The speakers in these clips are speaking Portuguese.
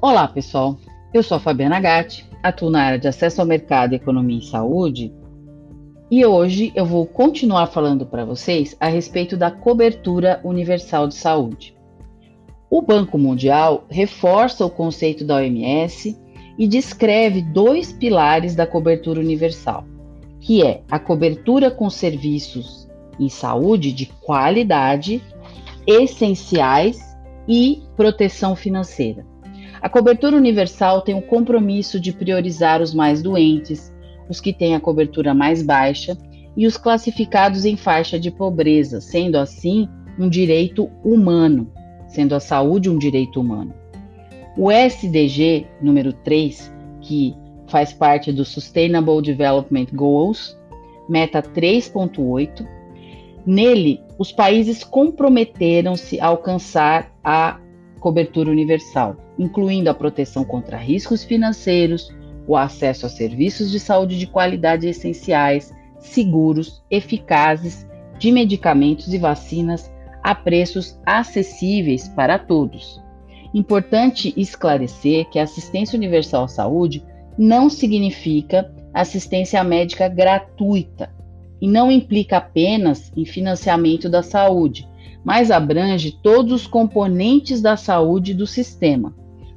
Olá, pessoal. Eu sou a Fabiana Gatti, atuo na área de acesso ao mercado, economia e saúde. E hoje eu vou continuar falando para vocês a respeito da cobertura universal de saúde. O Banco Mundial reforça o conceito da OMS e descreve dois pilares da cobertura universal, que é a cobertura com serviços em saúde de qualidade, essenciais e proteção financeira. A cobertura universal tem o compromisso de priorizar os mais doentes, os que têm a cobertura mais baixa e os classificados em faixa de pobreza, sendo assim um direito humano, sendo a saúde um direito humano. O SDG número 3, que faz parte do Sustainable Development Goals, meta 3.8, nele os países comprometeram-se a alcançar a cobertura universal, incluindo a proteção contra riscos financeiros, o acesso a serviços de saúde de qualidade essenciais, seguros, eficazes, de medicamentos e vacinas a preços acessíveis para todos. Importante esclarecer que a assistência universal à saúde não significa assistência médica gratuita e não implica apenas em financiamento da saúde, mas abrange todos os componentes da saúde do sistema: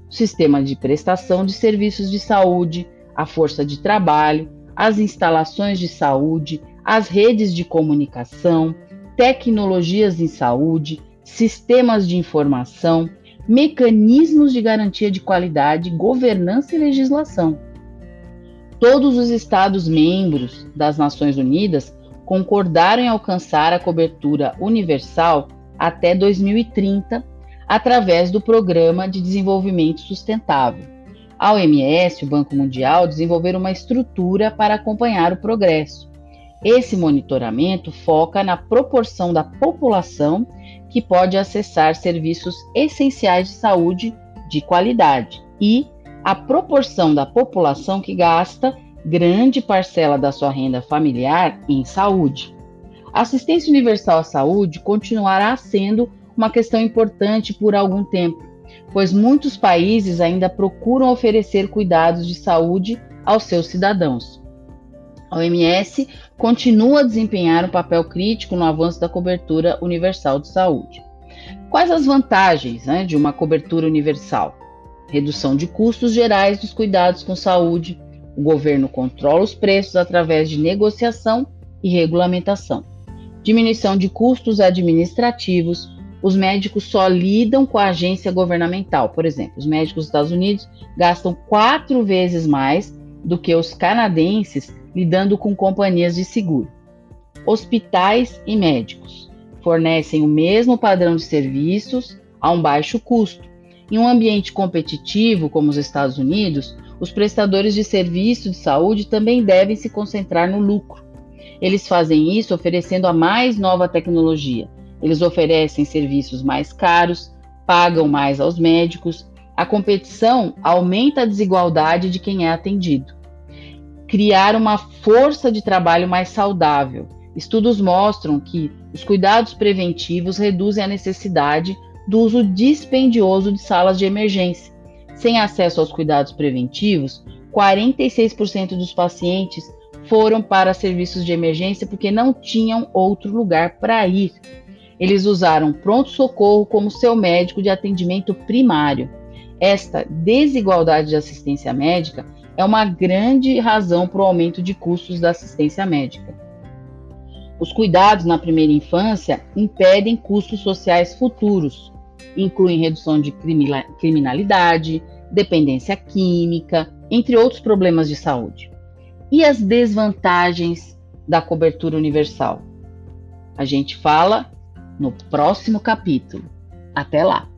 o sistema de prestação de serviços de saúde, a força de trabalho, as instalações de saúde, as redes de comunicação, tecnologias em saúde, sistemas de informação, mecanismos de garantia de qualidade, governança e legislação. Todos os Estados-membros das Nações Unidas concordaram em alcançar a cobertura universal até 2030 através do Programa de Desenvolvimento Sustentável. A OMS, o Banco Mundial, desenvolveram uma estrutura para acompanhar o progresso. Esse monitoramento foca na proporção da população que pode acessar serviços essenciais de saúde de qualidade e a proporção da população que gasta grande parcela da sua renda familiar em saúde. A assistência universal à saúde continuará sendo uma questão importante por algum tempo, pois muitos países ainda procuram oferecer cuidados de saúde aos seus cidadãos. A OMS continua a desempenhar um papel crítico no avanço da cobertura universal de saúde. Quais as vantagens né, de uma cobertura universal? Redução de custos gerais dos cuidados com saúde. O governo controla os preços através de negociação e regulamentação diminuição de custos administrativos. Os médicos só lidam com a agência governamental. Por exemplo, os médicos dos Estados Unidos gastam quatro vezes mais do que os canadenses lidando com companhias de seguro. Hospitais e médicos fornecem o mesmo padrão de serviços a um baixo custo. Em um ambiente competitivo como os Estados Unidos, os prestadores de serviço de saúde também devem se concentrar no lucro eles fazem isso oferecendo a mais nova tecnologia. Eles oferecem serviços mais caros, pagam mais aos médicos. A competição aumenta a desigualdade de quem é atendido. Criar uma força de trabalho mais saudável. Estudos mostram que os cuidados preventivos reduzem a necessidade do uso dispendioso de salas de emergência. Sem acesso aos cuidados preventivos, 46% dos pacientes foram para serviços de emergência porque não tinham outro lugar para ir. Eles usaram pronto-socorro como seu médico de atendimento primário. Esta desigualdade de assistência médica é uma grande razão para o aumento de custos da assistência médica. Os cuidados na primeira infância impedem custos sociais futuros, incluem redução de criminalidade, dependência química, entre outros problemas de saúde. E as desvantagens da cobertura universal? A gente fala no próximo capítulo. Até lá!